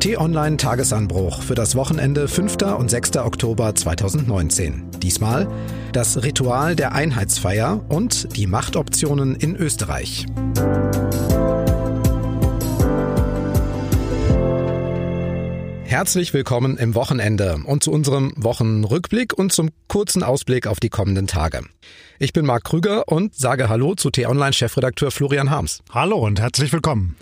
T-Online Tagesanbruch für das Wochenende 5. und 6. Oktober 2019. Diesmal das Ritual der Einheitsfeier und die Machtoptionen in Österreich. Herzlich willkommen im Wochenende und zu unserem Wochenrückblick und zum kurzen Ausblick auf die kommenden Tage. Ich bin Marc Krüger und sage Hallo zu T-Online-Chefredakteur Florian Harms. Hallo und herzlich willkommen.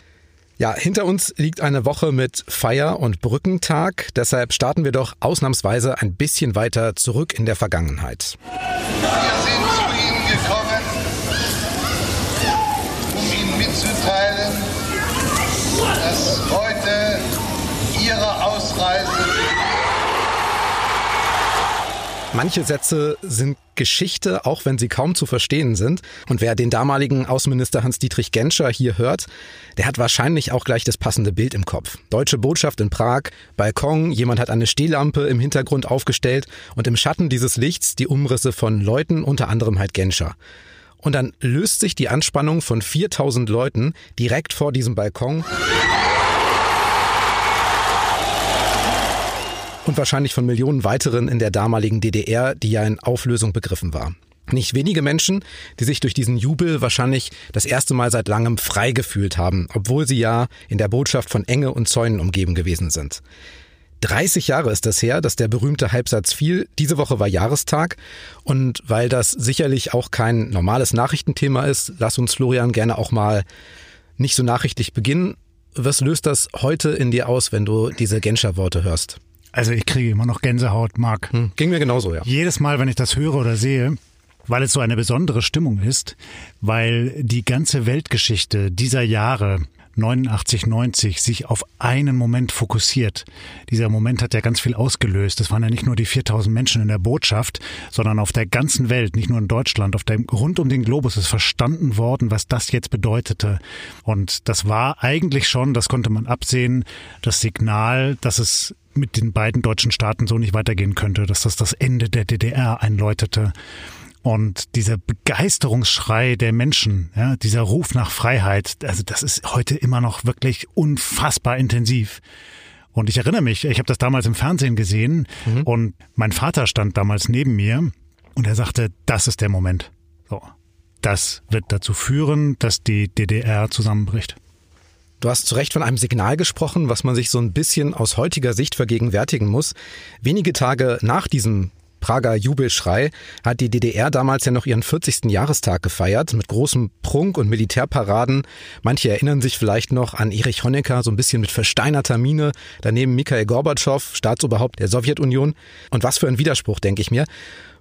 Ja, hinter uns liegt eine Woche mit Feier- und Brückentag. Deshalb starten wir doch ausnahmsweise ein bisschen weiter zurück in der Vergangenheit. Wir sind zu Ihnen gekommen, um Ihnen mitzuteilen, dass heute Ihre Ausreise Manche Sätze sind Geschichte, auch wenn sie kaum zu verstehen sind. Und wer den damaligen Außenminister Hans-Dietrich Genscher hier hört, der hat wahrscheinlich auch gleich das passende Bild im Kopf. Deutsche Botschaft in Prag, Balkon, jemand hat eine Stehlampe im Hintergrund aufgestellt und im Schatten dieses Lichts die Umrisse von Leuten, unter anderem halt Genscher. Und dann löst sich die Anspannung von 4000 Leuten direkt vor diesem Balkon. Und wahrscheinlich von Millionen weiteren in der damaligen DDR, die ja in Auflösung begriffen war. Nicht wenige Menschen, die sich durch diesen Jubel wahrscheinlich das erste Mal seit langem frei gefühlt haben, obwohl sie ja in der Botschaft von Enge und Zäunen umgeben gewesen sind. 30 Jahre ist das her, dass der berühmte Halbsatz fiel. Diese Woche war Jahrestag. Und weil das sicherlich auch kein normales Nachrichtenthema ist, lass uns Florian gerne auch mal nicht so nachrichtlich beginnen. Was löst das heute in dir aus, wenn du diese Genscher-Worte hörst? Also ich kriege immer noch Gänsehaut, Marc. Hm, ging mir genauso, ja. Jedes Mal, wenn ich das höre oder sehe, weil es so eine besondere Stimmung ist, weil die ganze Weltgeschichte dieser Jahre 89, 90 sich auf einen Moment fokussiert. Dieser Moment hat ja ganz viel ausgelöst. Es waren ja nicht nur die 4000 Menschen in der Botschaft, sondern auf der ganzen Welt, nicht nur in Deutschland, auf dem, rund um den Globus ist verstanden worden, was das jetzt bedeutete. Und das war eigentlich schon, das konnte man absehen, das Signal, dass es mit den beiden deutschen Staaten so nicht weitergehen könnte, dass das das Ende der DDR einläutete. Und dieser Begeisterungsschrei der Menschen, ja, dieser Ruf nach Freiheit, also das ist heute immer noch wirklich unfassbar intensiv. Und ich erinnere mich, ich habe das damals im Fernsehen gesehen mhm. und mein Vater stand damals neben mir und er sagte, das ist der Moment. So. Das wird dazu führen, dass die DDR zusammenbricht. Du hast zu Recht von einem Signal gesprochen, was man sich so ein bisschen aus heutiger Sicht vergegenwärtigen muss. Wenige Tage nach diesem Prager Jubelschrei hat die DDR damals ja noch ihren 40. Jahrestag gefeiert mit großem Prunk und Militärparaden. Manche erinnern sich vielleicht noch an Erich Honecker, so ein bisschen mit versteinerter Miene. Daneben Mikhail Gorbatschow, Staatsoberhaupt der Sowjetunion. Und was für ein Widerspruch, denke ich mir.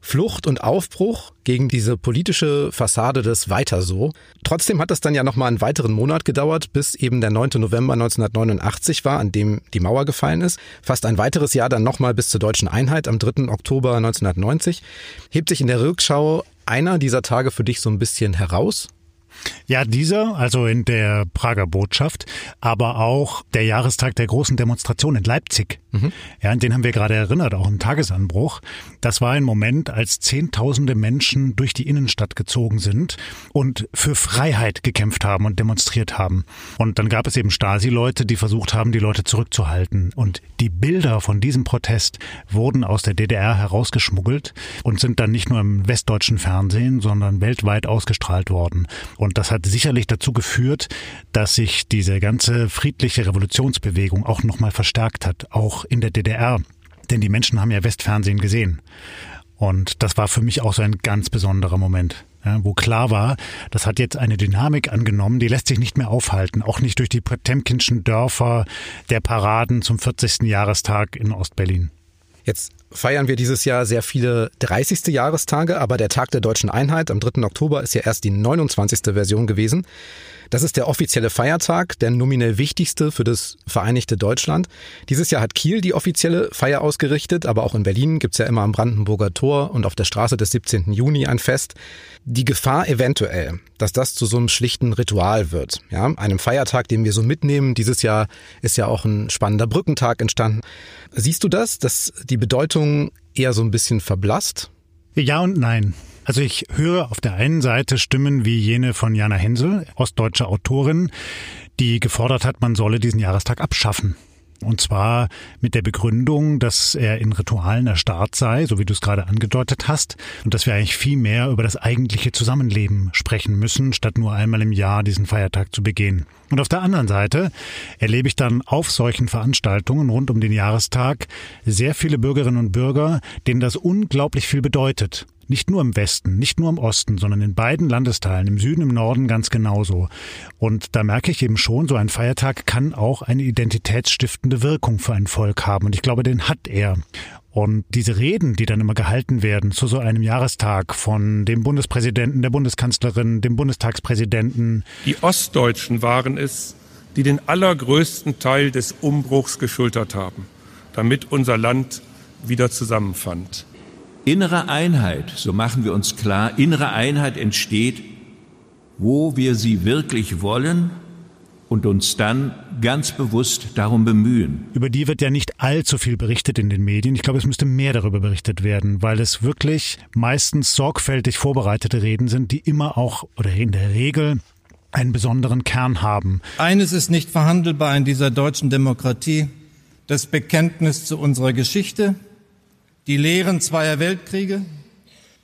Flucht und Aufbruch gegen diese politische Fassade des Weiter so. Trotzdem hat es dann ja noch mal einen weiteren Monat gedauert, bis eben der 9. November 1989 war, an dem die Mauer gefallen ist. Fast ein weiteres Jahr dann noch mal bis zur deutschen Einheit am 3. Oktober 1990. Hebt sich in der Rückschau einer dieser Tage für dich so ein bisschen heraus? Ja, dieser, also in der Prager Botschaft, aber auch der Jahrestag der großen Demonstration in Leipzig. Mhm. Ja, an den haben wir gerade erinnert, auch im Tagesanbruch. Das war ein Moment, als Zehntausende Menschen durch die Innenstadt gezogen sind und für Freiheit gekämpft haben und demonstriert haben. Und dann gab es eben Stasi-Leute, die versucht haben, die Leute zurückzuhalten. Und die Bilder von diesem Protest wurden aus der DDR herausgeschmuggelt und sind dann nicht nur im westdeutschen Fernsehen, sondern weltweit ausgestrahlt worden. Und das hat sicherlich dazu geführt, dass sich diese ganze friedliche Revolutionsbewegung auch nochmal verstärkt hat, auch in der DDR. Denn die Menschen haben ja Westfernsehen gesehen. Und das war für mich auch so ein ganz besonderer Moment, ja, wo klar war, das hat jetzt eine Dynamik angenommen, die lässt sich nicht mehr aufhalten, auch nicht durch die Potemkinschen Dörfer der Paraden zum 40. Jahrestag in Ostberlin. Jetzt feiern wir dieses Jahr sehr viele 30. Jahrestage, aber der Tag der deutschen Einheit am 3. Oktober ist ja erst die 29. Version gewesen. Das ist der offizielle Feiertag, der nominell wichtigste für das Vereinigte Deutschland. Dieses Jahr hat Kiel die offizielle Feier ausgerichtet, aber auch in Berlin gibt's ja immer am Brandenburger Tor und auf der Straße des 17. Juni ein Fest. Die Gefahr eventuell, dass das zu so einem schlichten Ritual wird, ja, einem Feiertag, den wir so mitnehmen. Dieses Jahr ist ja auch ein spannender Brückentag entstanden. Siehst du das, dass die Bedeutung eher so ein bisschen verblasst? Ja und nein. Also ich höre auf der einen Seite Stimmen wie jene von Jana Hensel, ostdeutsche Autorin, die gefordert hat, man solle diesen Jahrestag abschaffen. Und zwar mit der Begründung, dass er in Ritualen erstarrt sei, so wie du es gerade angedeutet hast, und dass wir eigentlich viel mehr über das eigentliche Zusammenleben sprechen müssen, statt nur einmal im Jahr diesen Feiertag zu begehen. Und auf der anderen Seite erlebe ich dann auf solchen Veranstaltungen rund um den Jahrestag sehr viele Bürgerinnen und Bürger, denen das unglaublich viel bedeutet. Nicht nur im Westen, nicht nur im Osten, sondern in beiden Landesteilen, im Süden, im Norden ganz genauso. Und da merke ich eben schon, so ein Feiertag kann auch eine identitätsstiftende Wirkung für ein Volk haben. Und ich glaube, den hat er. Und diese Reden, die dann immer gehalten werden zu so einem Jahrestag von dem Bundespräsidenten, der Bundeskanzlerin, dem Bundestagspräsidenten. Die Ostdeutschen waren es, die den allergrößten Teil des Umbruchs geschultert haben, damit unser Land wieder zusammenfand. Innere Einheit, so machen wir uns klar, innere Einheit entsteht, wo wir sie wirklich wollen und uns dann ganz bewusst darum bemühen. Über die wird ja nicht allzu viel berichtet in den Medien. Ich glaube, es müsste mehr darüber berichtet werden, weil es wirklich meistens sorgfältig vorbereitete Reden sind, die immer auch oder in der Regel einen besonderen Kern haben. Eines ist nicht verhandelbar in dieser deutschen Demokratie, das Bekenntnis zu unserer Geschichte, die Lehren zweier Weltkriege,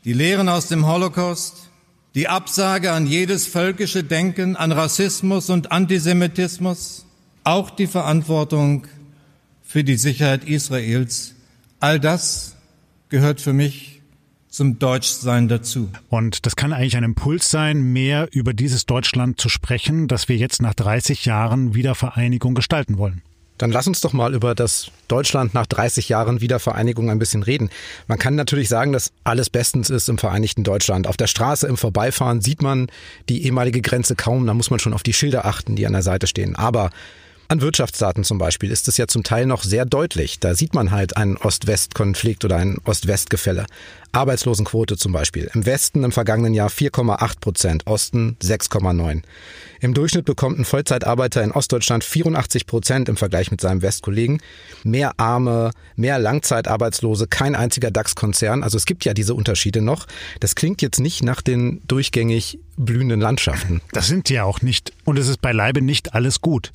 die Lehren aus dem Holocaust, die Absage an jedes völkische Denken, an Rassismus und Antisemitismus, auch die Verantwortung für die Sicherheit Israels. All das gehört für mich zum Deutschsein dazu. Und das kann eigentlich ein Impuls sein, mehr über dieses Deutschland zu sprechen, das wir jetzt nach 30 Jahren Wiedervereinigung gestalten wollen. Dann lass uns doch mal über das Deutschland nach 30 Jahren Wiedervereinigung ein bisschen reden. Man kann natürlich sagen, dass alles bestens ist im Vereinigten Deutschland. Auf der Straße im Vorbeifahren sieht man die ehemalige Grenze kaum. Da muss man schon auf die Schilder achten, die an der Seite stehen. Aber an Wirtschaftsdaten zum Beispiel ist es ja zum Teil noch sehr deutlich. Da sieht man halt einen Ost-West-Konflikt oder ein Ost-West-Gefälle. Arbeitslosenquote zum Beispiel. Im Westen im vergangenen Jahr 4,8 Prozent, Osten 6,9. Im Durchschnitt bekommt ein Vollzeitarbeiter in Ostdeutschland 84 Prozent im Vergleich mit seinem Westkollegen. Mehr Arme, mehr Langzeitarbeitslose, kein einziger DAX-Konzern. Also es gibt ja diese Unterschiede noch. Das klingt jetzt nicht nach den durchgängig blühenden Landschaften. Das sind ja auch nicht. Und es ist beileibe nicht alles gut.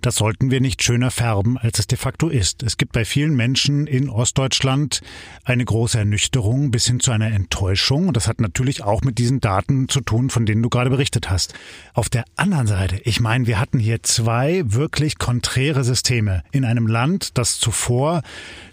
Das sollten wir nicht schöner färben, als es de facto ist. Es gibt bei vielen Menschen in Ostdeutschland eine große Ernüchterung bis hin zu einer Enttäuschung. Und das hat natürlich auch mit diesen Daten zu tun, von denen du gerade berichtet hast. Auf der anderen Seite, ich meine, wir hatten hier zwei wirklich konträre Systeme in einem Land, das zuvor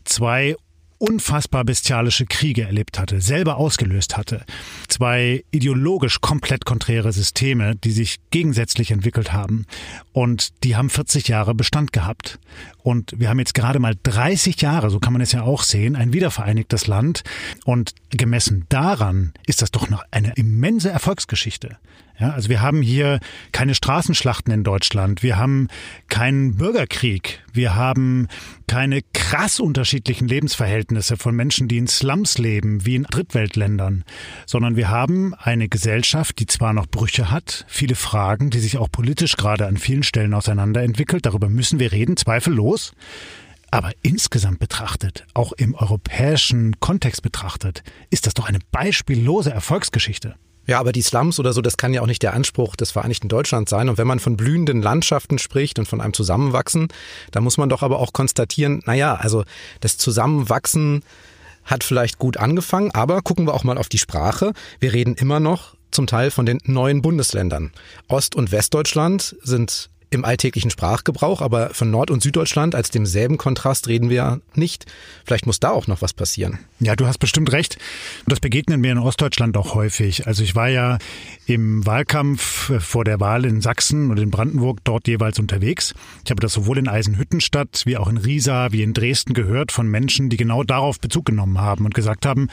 zwei unfassbar bestialische Kriege erlebt hatte, selber ausgelöst hatte. Zwei ideologisch komplett konträre Systeme, die sich gegensätzlich entwickelt haben. Und die haben 40 Jahre Bestand gehabt. Und wir haben jetzt gerade mal 30 Jahre, so kann man es ja auch sehen, ein wiedervereinigtes Land. Und gemessen daran ist das doch noch eine immense Erfolgsgeschichte. Ja, also wir haben hier keine Straßenschlachten in Deutschland. Wir haben keinen Bürgerkrieg. Wir haben keine krass unterschiedlichen Lebensverhältnisse von Menschen, die in Slums leben, wie in Drittweltländern, sondern wir haben eine Gesellschaft, die zwar noch Brüche hat, viele Fragen, die sich auch politisch gerade an vielen Stellen auseinanderentwickelt. Darüber müssen wir reden, zweifellos. Aber insgesamt betrachtet, auch im europäischen Kontext betrachtet, ist das doch eine beispiellose Erfolgsgeschichte. Ja, aber die Slums oder so, das kann ja auch nicht der Anspruch des Vereinigten Deutschlands sein. Und wenn man von blühenden Landschaften spricht und von einem Zusammenwachsen, dann muss man doch aber auch konstatieren, naja, also das Zusammenwachsen hat vielleicht gut angefangen, aber gucken wir auch mal auf die Sprache. Wir reden immer noch zum Teil von den neuen Bundesländern. Ost- und Westdeutschland sind im alltäglichen Sprachgebrauch, aber von Nord- und Süddeutschland als demselben Kontrast reden wir nicht. Vielleicht muss da auch noch was passieren. Ja, du hast bestimmt recht. Das begegnet mir in Ostdeutschland auch häufig. Also ich war ja im Wahlkampf vor der Wahl in Sachsen und in Brandenburg dort jeweils unterwegs. Ich habe das sowohl in Eisenhüttenstadt wie auch in Riesa wie in Dresden gehört von Menschen, die genau darauf Bezug genommen haben und gesagt haben,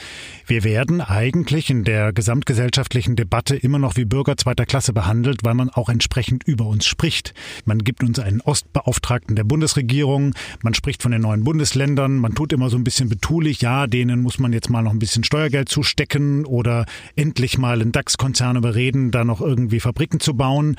wir werden eigentlich in der gesamtgesellschaftlichen Debatte immer noch wie Bürger zweiter Klasse behandelt, weil man auch entsprechend über uns spricht. Man gibt uns einen Ostbeauftragten der Bundesregierung, man spricht von den neuen Bundesländern, man tut immer so ein bisschen betulich, ja, denen muss man jetzt mal noch ein bisschen Steuergeld zustecken oder endlich mal einen DAX-Konzern überreden, da noch irgendwie Fabriken zu bauen.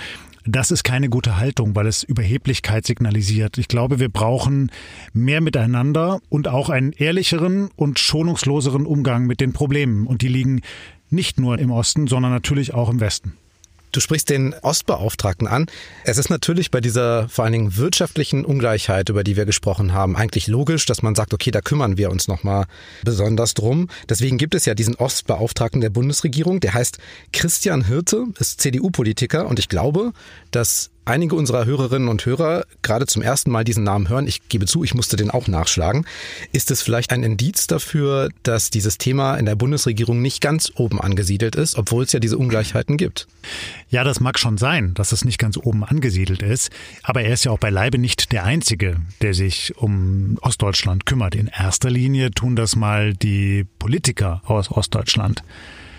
Das ist keine gute Haltung, weil es Überheblichkeit signalisiert. Ich glaube, wir brauchen mehr miteinander und auch einen ehrlicheren und schonungsloseren Umgang mit den Problemen. Und die liegen nicht nur im Osten, sondern natürlich auch im Westen. Du sprichst den Ostbeauftragten an. Es ist natürlich bei dieser vor allen Dingen wirtschaftlichen Ungleichheit, über die wir gesprochen haben, eigentlich logisch, dass man sagt, okay, da kümmern wir uns nochmal besonders drum. Deswegen gibt es ja diesen Ostbeauftragten der Bundesregierung, der heißt Christian Hirte, ist CDU-Politiker und ich glaube, dass einige unserer Hörerinnen und Hörer gerade zum ersten Mal diesen Namen hören, ich gebe zu, ich musste den auch nachschlagen, ist es vielleicht ein Indiz dafür, dass dieses Thema in der Bundesregierung nicht ganz oben angesiedelt ist, obwohl es ja diese Ungleichheiten gibt? Ja, das mag schon sein, dass es nicht ganz oben angesiedelt ist, aber er ist ja auch beileibe nicht der Einzige, der sich um Ostdeutschland kümmert. In erster Linie tun das mal die Politiker aus Ostdeutschland.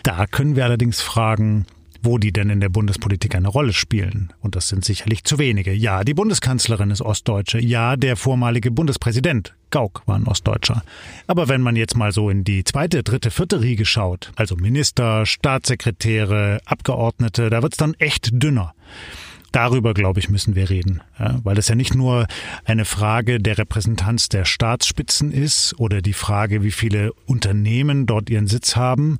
Da können wir allerdings fragen, wo die denn in der Bundespolitik eine Rolle spielen. Und das sind sicherlich zu wenige. Ja, die Bundeskanzlerin ist Ostdeutsche. Ja, der vormalige Bundespräsident Gauck war ein Ostdeutscher. Aber wenn man jetzt mal so in die zweite, dritte, vierte Riege schaut, also Minister, Staatssekretäre, Abgeordnete, da wird's dann echt dünner. Darüber, glaube ich, müssen wir reden, ja, weil es ja nicht nur eine Frage der Repräsentanz der Staatsspitzen ist oder die Frage, wie viele Unternehmen dort ihren Sitz haben,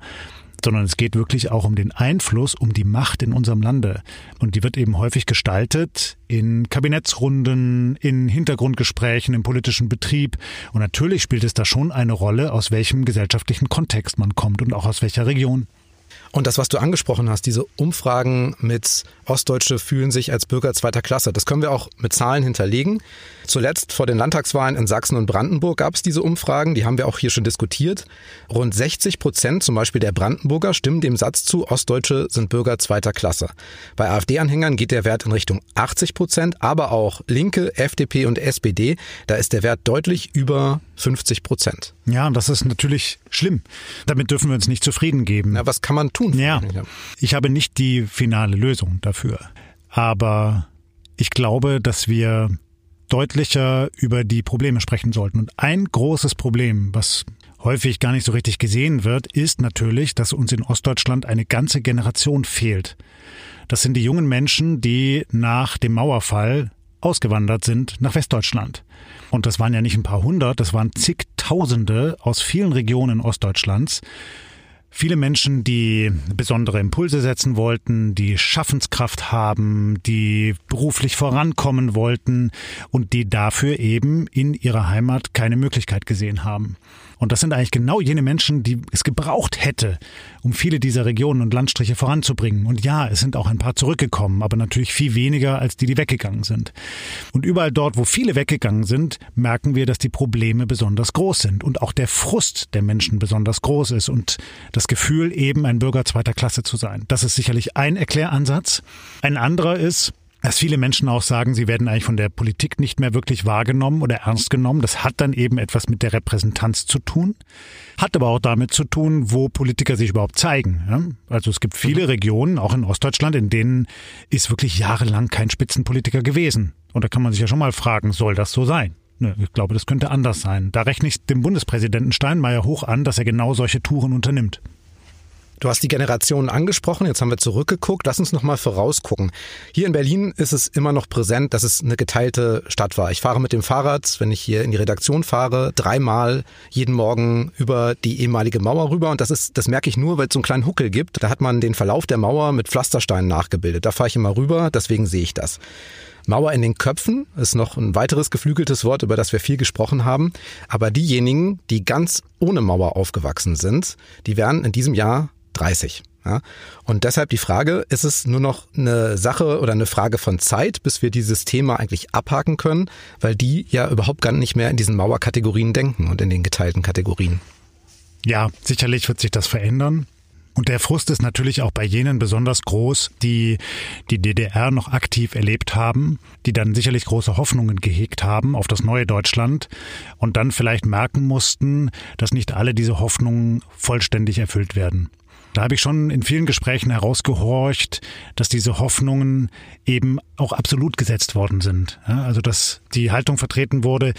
sondern es geht wirklich auch um den Einfluss, um die Macht in unserem Lande. Und die wird eben häufig gestaltet in Kabinettsrunden, in Hintergrundgesprächen, im politischen Betrieb. Und natürlich spielt es da schon eine Rolle, aus welchem gesellschaftlichen Kontext man kommt und auch aus welcher Region. Und das, was du angesprochen hast, diese Umfragen mit Ostdeutsche fühlen sich als Bürger zweiter Klasse, das können wir auch mit Zahlen hinterlegen. Zuletzt vor den Landtagswahlen in Sachsen und Brandenburg gab es diese Umfragen, die haben wir auch hier schon diskutiert. Rund 60 Prozent zum Beispiel der Brandenburger stimmen dem Satz zu, Ostdeutsche sind Bürger zweiter Klasse. Bei AfD-Anhängern geht der Wert in Richtung 80 Prozent, aber auch Linke, FDP und SPD, da ist der Wert deutlich über 50 Prozent. Ja, das ist natürlich schlimm. Damit dürfen wir uns nicht zufrieden geben. Ja, was kann man tun? Ja, ich habe nicht die finale Lösung dafür. Aber ich glaube, dass wir deutlicher über die Probleme sprechen sollten. Und ein großes Problem, was häufig gar nicht so richtig gesehen wird, ist natürlich, dass uns in Ostdeutschland eine ganze Generation fehlt. Das sind die jungen Menschen, die nach dem Mauerfall ausgewandert sind nach Westdeutschland. Und das waren ja nicht ein paar hundert, das waren zigtausende aus vielen Regionen Ostdeutschlands. Viele Menschen, die besondere Impulse setzen wollten, die Schaffenskraft haben, die beruflich vorankommen wollten und die dafür eben in ihrer Heimat keine Möglichkeit gesehen haben. Und das sind eigentlich genau jene Menschen, die es gebraucht hätte, um viele dieser Regionen und Landstriche voranzubringen. Und ja, es sind auch ein paar zurückgekommen, aber natürlich viel weniger als die, die weggegangen sind. Und überall dort, wo viele weggegangen sind, merken wir, dass die Probleme besonders groß sind und auch der Frust der Menschen besonders groß ist und das Gefühl, eben ein Bürger zweiter Klasse zu sein. Das ist sicherlich ein Erkläransatz. Ein anderer ist, dass viele Menschen auch sagen, sie werden eigentlich von der Politik nicht mehr wirklich wahrgenommen oder ernst genommen. Das hat dann eben etwas mit der Repräsentanz zu tun, hat aber auch damit zu tun, wo Politiker sich überhaupt zeigen. Also es gibt viele Regionen, auch in Ostdeutschland, in denen ist wirklich jahrelang kein Spitzenpolitiker gewesen. Und da kann man sich ja schon mal fragen, soll das so sein? Ich glaube, das könnte anders sein. Da rechne ich dem Bundespräsidenten Steinmeier hoch an, dass er genau solche Touren unternimmt. Du hast die Generationen angesprochen, jetzt haben wir zurückgeguckt. Lass uns nochmal vorausgucken. Hier in Berlin ist es immer noch präsent, dass es eine geteilte Stadt war. Ich fahre mit dem Fahrrad, wenn ich hier in die Redaktion fahre, dreimal jeden Morgen über die ehemalige Mauer rüber. Und das ist, das merke ich nur, weil es so einen kleinen Huckel gibt. Da hat man den Verlauf der Mauer mit Pflastersteinen nachgebildet. Da fahre ich immer rüber, deswegen sehe ich das. Mauer in den Köpfen ist noch ein weiteres geflügeltes Wort, über das wir viel gesprochen haben. Aber diejenigen, die ganz ohne Mauer aufgewachsen sind, die werden in diesem Jahr 30. Ja? Und deshalb die Frage, ist es nur noch eine Sache oder eine Frage von Zeit, bis wir dieses Thema eigentlich abhaken können, weil die ja überhaupt gar nicht mehr in diesen Mauerkategorien denken und in den geteilten Kategorien. Ja, sicherlich wird sich das verändern. Und der Frust ist natürlich auch bei jenen besonders groß, die die DDR noch aktiv erlebt haben, die dann sicherlich große Hoffnungen gehegt haben auf das neue Deutschland und dann vielleicht merken mussten, dass nicht alle diese Hoffnungen vollständig erfüllt werden. Da habe ich schon in vielen Gesprächen herausgehorcht, dass diese Hoffnungen eben auch absolut gesetzt worden sind. also dass die Haltung vertreten wurde,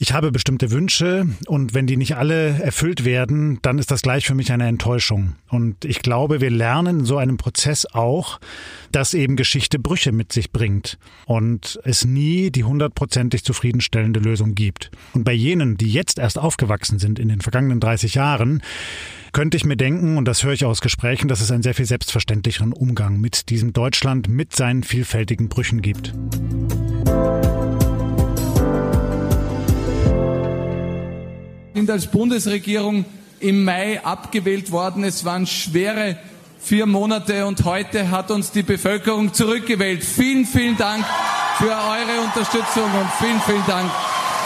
ich habe bestimmte Wünsche und wenn die nicht alle erfüllt werden, dann ist das gleich für mich eine Enttäuschung. Und ich glaube, wir lernen in so einem Prozess auch, dass eben Geschichte Brüche mit sich bringt und es nie die hundertprozentig zufriedenstellende Lösung gibt. Und bei jenen, die jetzt erst aufgewachsen sind in den vergangenen 30 Jahren, könnte ich mir denken, und das höre ich aus Gesprächen, dass es einen sehr viel selbstverständlicheren Umgang mit diesem Deutschland, mit seinen vielfältigen Brüchen gibt. Sind als Bundesregierung im Mai abgewählt worden. Es waren schwere vier Monate und heute hat uns die Bevölkerung zurückgewählt. Vielen, vielen Dank für eure Unterstützung und vielen, vielen Dank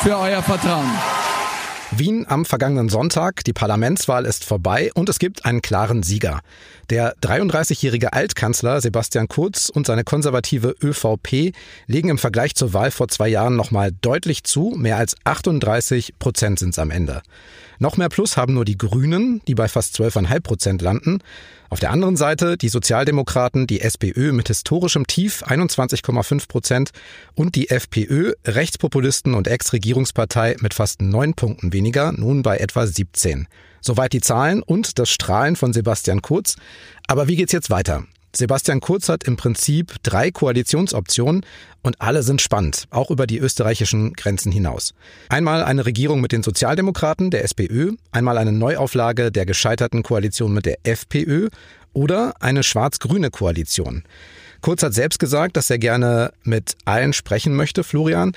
für euer Vertrauen. Wien am vergangenen Sonntag, die Parlamentswahl ist vorbei und es gibt einen klaren Sieger. Der 33-jährige Altkanzler Sebastian Kurz und seine konservative ÖVP legen im Vergleich zur Wahl vor zwei Jahren nochmal deutlich zu. Mehr als 38 Prozent sind es am Ende. Noch mehr Plus haben nur die Grünen, die bei fast 12,5 Prozent landen. Auf der anderen Seite die Sozialdemokraten, die SPÖ mit historischem Tief 21,5 Prozent und die FPÖ, Rechtspopulisten und Ex-Regierungspartei mit fast neun Punkten weniger, nun bei etwa 17. Soweit die Zahlen und das Strahlen von Sebastian Kurz. Aber wie geht's jetzt weiter? Sebastian Kurz hat im Prinzip drei Koalitionsoptionen und alle sind spannend, auch über die österreichischen Grenzen hinaus. Einmal eine Regierung mit den Sozialdemokraten, der SPÖ, einmal eine Neuauflage der gescheiterten Koalition mit der FPÖ oder eine schwarz-grüne Koalition. Kurz hat selbst gesagt, dass er gerne mit allen sprechen möchte, Florian.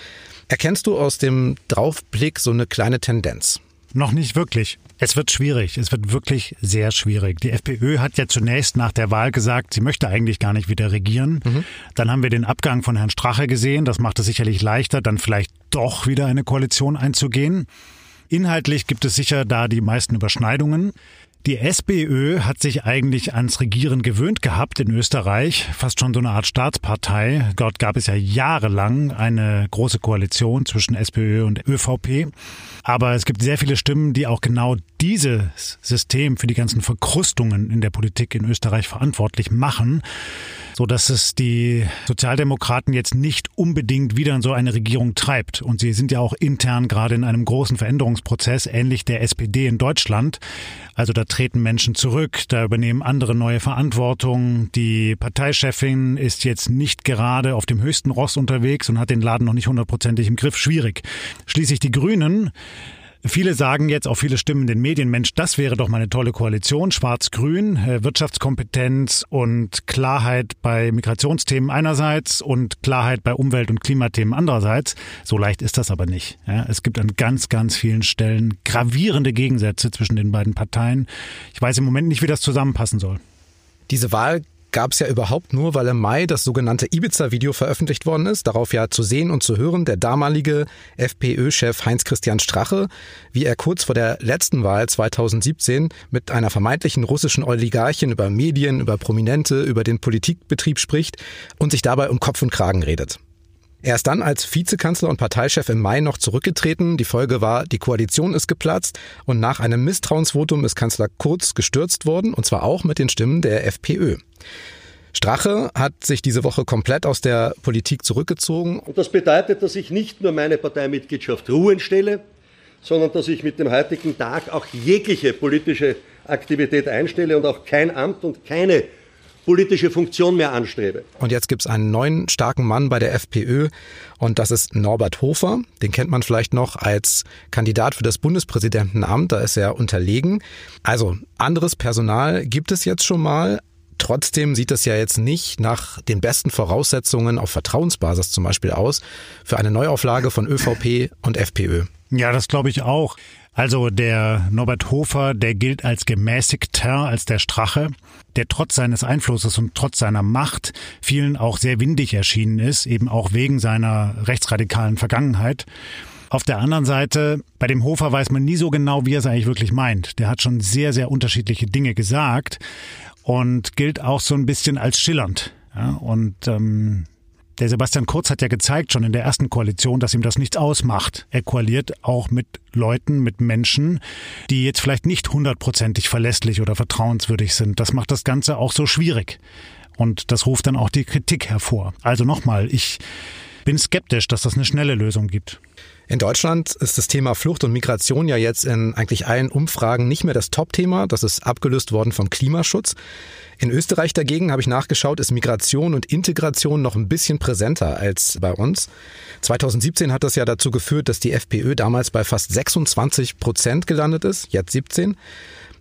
Erkennst du aus dem Draufblick so eine kleine Tendenz? Noch nicht wirklich. Es wird schwierig. Es wird wirklich sehr schwierig. Die FPÖ hat ja zunächst nach der Wahl gesagt, sie möchte eigentlich gar nicht wieder regieren. Mhm. Dann haben wir den Abgang von Herrn Strache gesehen. Das macht es sicherlich leichter, dann vielleicht doch wieder eine Koalition einzugehen. Inhaltlich gibt es sicher da die meisten Überschneidungen. Die SPÖ hat sich eigentlich ans Regieren gewöhnt gehabt in Österreich, fast schon so eine Art Staatspartei. Dort gab es ja jahrelang eine große Koalition zwischen SPÖ und ÖVP. Aber es gibt sehr viele Stimmen, die auch genau dieses System für die ganzen Verkrustungen in der Politik in Österreich verantwortlich machen so dass es die Sozialdemokraten jetzt nicht unbedingt wieder in so eine Regierung treibt. Und sie sind ja auch intern gerade in einem großen Veränderungsprozess, ähnlich der SPD in Deutschland. Also da treten Menschen zurück, da übernehmen andere neue Verantwortung. Die Parteichefin ist jetzt nicht gerade auf dem höchsten Ross unterwegs und hat den Laden noch nicht hundertprozentig im Griff. Schwierig. Schließlich die Grünen Viele sagen jetzt, auch viele Stimmen in den Medien, Mensch, das wäre doch mal eine tolle Koalition, Schwarz-Grün, äh, Wirtschaftskompetenz und Klarheit bei Migrationsthemen einerseits und Klarheit bei Umwelt- und Klimathemen andererseits. So leicht ist das aber nicht. Ja, es gibt an ganz, ganz vielen Stellen gravierende Gegensätze zwischen den beiden Parteien. Ich weiß im Moment nicht, wie das zusammenpassen soll. Diese Wahl gab es ja überhaupt nur, weil im Mai das sogenannte Ibiza-Video veröffentlicht worden ist. Darauf ja zu sehen und zu hören der damalige FPÖ-Chef Heinz-Christian Strache, wie er kurz vor der letzten Wahl 2017 mit einer vermeintlichen russischen Oligarchin über Medien, über Prominente, über den Politikbetrieb spricht und sich dabei um Kopf und Kragen redet. Er ist dann als Vizekanzler und Parteichef im Mai noch zurückgetreten. Die Folge war, die Koalition ist geplatzt und nach einem Misstrauensvotum ist Kanzler Kurz gestürzt worden, und zwar auch mit den Stimmen der FPÖ. Strache hat sich diese Woche komplett aus der Politik zurückgezogen. Und das bedeutet, dass ich nicht nur meine Parteimitgliedschaft ruhen stelle, sondern dass ich mit dem heutigen Tag auch jegliche politische Aktivität einstelle und auch kein Amt und keine politische Funktion mehr anstrebe. Und jetzt gibt es einen neuen starken Mann bei der FPÖ und das ist Norbert Hofer. Den kennt man vielleicht noch als Kandidat für das Bundespräsidentenamt, da ist er unterlegen. Also anderes Personal gibt es jetzt schon mal. Trotzdem sieht es ja jetzt nicht nach den besten Voraussetzungen auf Vertrauensbasis zum Beispiel aus für eine Neuauflage von ÖVP und FPÖ. Ja, das glaube ich auch. Also der Norbert Hofer, der gilt als gemäßigter als der Strache, der trotz seines Einflusses und trotz seiner Macht vielen auch sehr windig erschienen ist, eben auch wegen seiner rechtsradikalen Vergangenheit. Auf der anderen Seite, bei dem Hofer weiß man nie so genau, wie er es eigentlich wirklich meint. Der hat schon sehr, sehr unterschiedliche Dinge gesagt und gilt auch so ein bisschen als schillernd. Ja, und ähm, der Sebastian Kurz hat ja gezeigt schon in der ersten Koalition, dass ihm das nichts ausmacht. Er koaliert auch mit Leuten, mit Menschen, die jetzt vielleicht nicht hundertprozentig verlässlich oder vertrauenswürdig sind. Das macht das Ganze auch so schwierig. Und das ruft dann auch die Kritik hervor. Also nochmal, ich bin skeptisch, dass das eine schnelle Lösung gibt. In Deutschland ist das Thema Flucht und Migration ja jetzt in eigentlich allen Umfragen nicht mehr das Top-Thema. Das ist abgelöst worden vom Klimaschutz. In Österreich dagegen, habe ich nachgeschaut, ist Migration und Integration noch ein bisschen präsenter als bei uns. 2017 hat das ja dazu geführt, dass die FPÖ damals bei fast 26 Prozent gelandet ist, jetzt 17.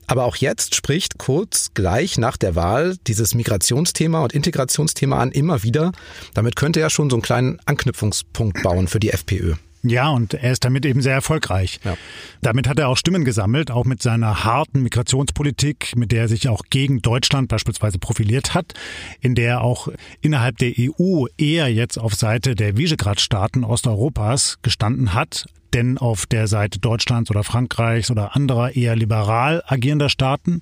Aber auch jetzt spricht Kurz gleich nach der Wahl dieses Migrationsthema und Integrationsthema an immer wieder. Damit könnte er schon so einen kleinen Anknüpfungspunkt bauen für die FPÖ. Ja, und er ist damit eben sehr erfolgreich. Ja. Damit hat er auch Stimmen gesammelt, auch mit seiner harten Migrationspolitik, mit der er sich auch gegen Deutschland beispielsweise profiliert hat, in der er auch innerhalb der EU eher jetzt auf Seite der Visegrad-Staaten Osteuropas gestanden hat, denn auf der Seite Deutschlands oder Frankreichs oder anderer eher liberal agierender Staaten.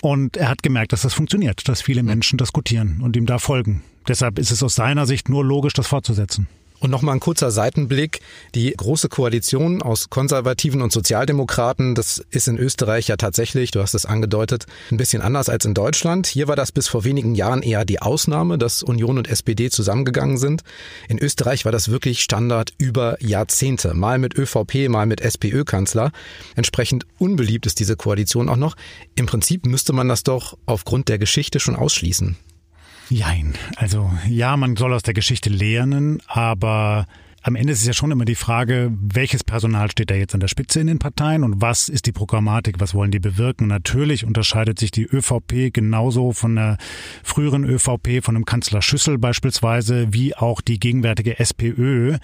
Und er hat gemerkt, dass das funktioniert, dass viele Menschen diskutieren und ihm da folgen. Deshalb ist es aus seiner Sicht nur logisch, das fortzusetzen. Und nochmal ein kurzer Seitenblick. Die große Koalition aus Konservativen und Sozialdemokraten, das ist in Österreich ja tatsächlich, du hast es angedeutet, ein bisschen anders als in Deutschland. Hier war das bis vor wenigen Jahren eher die Ausnahme, dass Union und SPD zusammengegangen sind. In Österreich war das wirklich Standard über Jahrzehnte. Mal mit ÖVP, mal mit SPÖ-Kanzler. Entsprechend unbeliebt ist diese Koalition auch noch. Im Prinzip müsste man das doch aufgrund der Geschichte schon ausschließen. Jein. Also ja, man soll aus der Geschichte lernen, aber am Ende ist es ja schon immer die Frage, welches Personal steht da jetzt an der Spitze in den Parteien und was ist die Programmatik, was wollen die bewirken. Natürlich unterscheidet sich die ÖVP genauso von der früheren ÖVP, von dem Kanzler Schüssel beispielsweise, wie auch die gegenwärtige SPÖ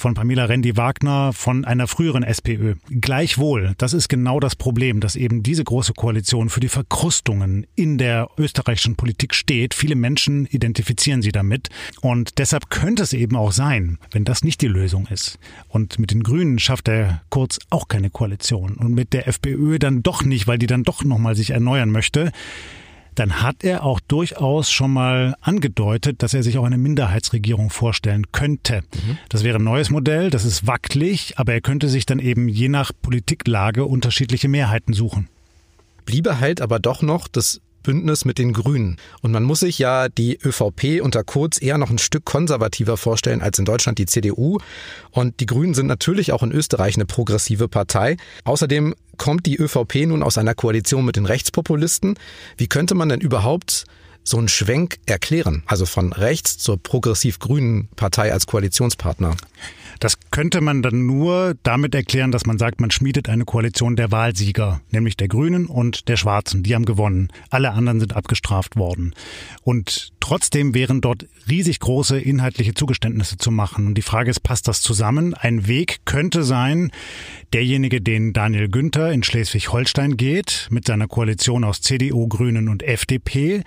von Pamela Rendi-Wagner, von einer früheren SPÖ. Gleichwohl, das ist genau das Problem, dass eben diese große Koalition für die Verkrustungen in der österreichischen Politik steht. Viele Menschen identifizieren sie damit und deshalb könnte es eben auch sein, wenn das nicht die Lösung ist. Und mit den Grünen schafft er kurz auch keine Koalition und mit der FPÖ dann doch nicht, weil die dann doch nochmal sich erneuern möchte dann hat er auch durchaus schon mal angedeutet, dass er sich auch eine Minderheitsregierung vorstellen könnte. Mhm. Das wäre ein neues Modell, das ist wackelig, aber er könnte sich dann eben je nach Politiklage unterschiedliche Mehrheiten suchen. Bliebe halt aber doch noch das Bündnis mit den Grünen. Und man muss sich ja die ÖVP unter Kurz eher noch ein Stück konservativer vorstellen als in Deutschland die CDU. Und die Grünen sind natürlich auch in Österreich eine progressive Partei. Außerdem kommt die ÖVP nun aus einer Koalition mit den Rechtspopulisten. Wie könnte man denn überhaupt so einen Schwenk erklären? Also von rechts zur progressiv-grünen Partei als Koalitionspartner. Das könnte man dann nur damit erklären, dass man sagt, man schmiedet eine Koalition der Wahlsieger, nämlich der Grünen und der Schwarzen. Die haben gewonnen. Alle anderen sind abgestraft worden. Und trotzdem wären dort riesig große inhaltliche Zugeständnisse zu machen. Und die Frage ist, passt das zusammen? Ein Weg könnte sein, derjenige, den Daniel Günther in Schleswig-Holstein geht, mit seiner Koalition aus CDU, Grünen und FDP.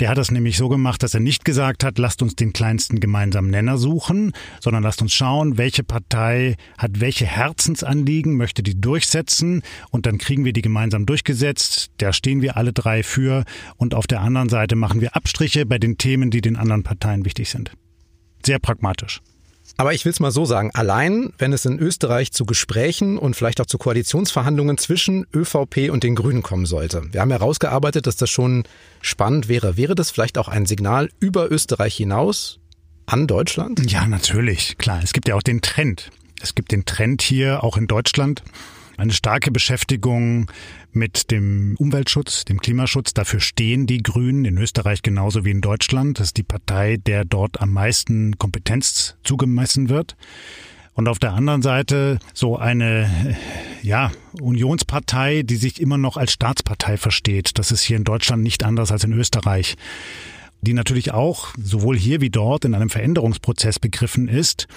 Der hat das nämlich so gemacht, dass er nicht gesagt hat, lasst uns den kleinsten gemeinsamen Nenner suchen, sondern lasst uns schauen, welche Partei hat welche Herzensanliegen, möchte die durchsetzen und dann kriegen wir die gemeinsam durchgesetzt. Da stehen wir alle drei für und auf der anderen Seite machen wir Abstriche bei den Themen, die den anderen Parteien wichtig sind. Sehr pragmatisch. Aber ich will es mal so sagen, allein wenn es in Österreich zu Gesprächen und vielleicht auch zu Koalitionsverhandlungen zwischen ÖVP und den Grünen kommen sollte. Wir haben herausgearbeitet, dass das schon spannend wäre. Wäre das vielleicht auch ein Signal über Österreich hinaus an Deutschland? Ja, natürlich, klar. Es gibt ja auch den Trend. Es gibt den Trend hier auch in Deutschland. Eine starke Beschäftigung mit dem Umweltschutz, dem Klimaschutz. Dafür stehen die Grünen in Österreich genauso wie in Deutschland. Das ist die Partei, der dort am meisten Kompetenz zugemessen wird. Und auf der anderen Seite so eine, ja, Unionspartei, die sich immer noch als Staatspartei versteht. Das ist hier in Deutschland nicht anders als in Österreich. Die natürlich auch sowohl hier wie dort in einem Veränderungsprozess begriffen ist.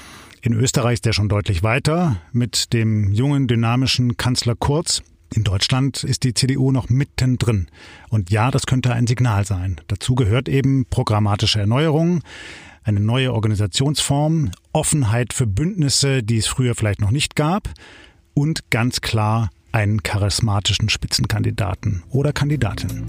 In Österreich ist der schon deutlich weiter mit dem jungen, dynamischen Kanzler Kurz, in Deutschland ist die CDU noch mittendrin. Und ja, das könnte ein Signal sein. Dazu gehört eben programmatische Erneuerung, eine neue Organisationsform, Offenheit für Bündnisse, die es früher vielleicht noch nicht gab und ganz klar einen charismatischen Spitzenkandidaten oder Kandidatin.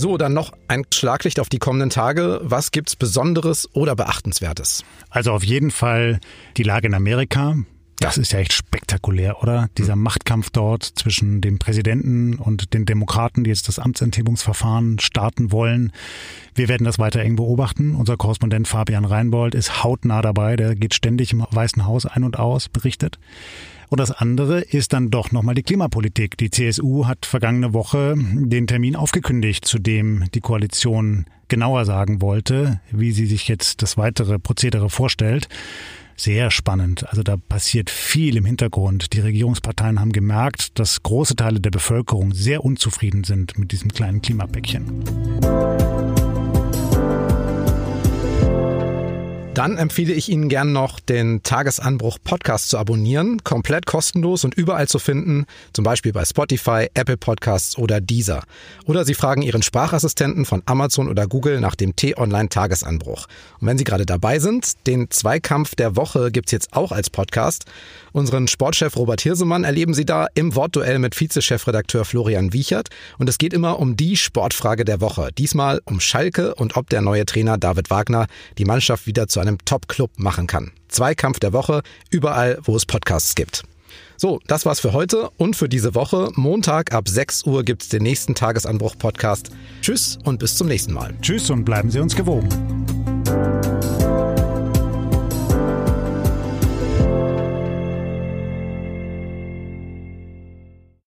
So, dann noch ein Schlaglicht auf die kommenden Tage. Was gibt's Besonderes oder Beachtenswertes? Also auf jeden Fall die Lage in Amerika. Das ist ja echt spektakulär, oder? Dieser mhm. Machtkampf dort zwischen dem Präsidenten und den Demokraten, die jetzt das Amtsenthebungsverfahren starten wollen. Wir werden das weiter eng beobachten. Unser Korrespondent Fabian Reinbold ist hautnah dabei. Der geht ständig im Weißen Haus ein und aus, berichtet. Und das andere ist dann doch nochmal die Klimapolitik. Die CSU hat vergangene Woche den Termin aufgekündigt, zu dem die Koalition genauer sagen wollte, wie sie sich jetzt das weitere Prozedere vorstellt sehr spannend. Also da passiert viel im Hintergrund. Die Regierungsparteien haben gemerkt, dass große Teile der Bevölkerung sehr unzufrieden sind mit diesem kleinen Klimapäckchen. Dann empfehle ich Ihnen gern noch den Tagesanbruch Podcast zu abonnieren, komplett kostenlos und überall zu finden, zum Beispiel bei Spotify, Apple Podcasts oder Deezer. Oder Sie fragen Ihren Sprachassistenten von Amazon oder Google nach dem T-Online Tagesanbruch. Und wenn Sie gerade dabei sind, den Zweikampf der Woche gibt's jetzt auch als Podcast. Unseren Sportchef Robert Hirsemann erleben Sie da im Wortduell mit Vizechefredakteur Florian Wiechert. Und es geht immer um die Sportfrage der Woche. Diesmal um Schalke und ob der neue Trainer David Wagner die Mannschaft wieder einem Top-Club machen kann. Zweikampf der Woche, überall, wo es Podcasts gibt. So, das war's für heute und für diese Woche. Montag ab 6 Uhr gibt's den nächsten Tagesanbruch-Podcast. Tschüss und bis zum nächsten Mal. Tschüss und bleiben Sie uns gewogen.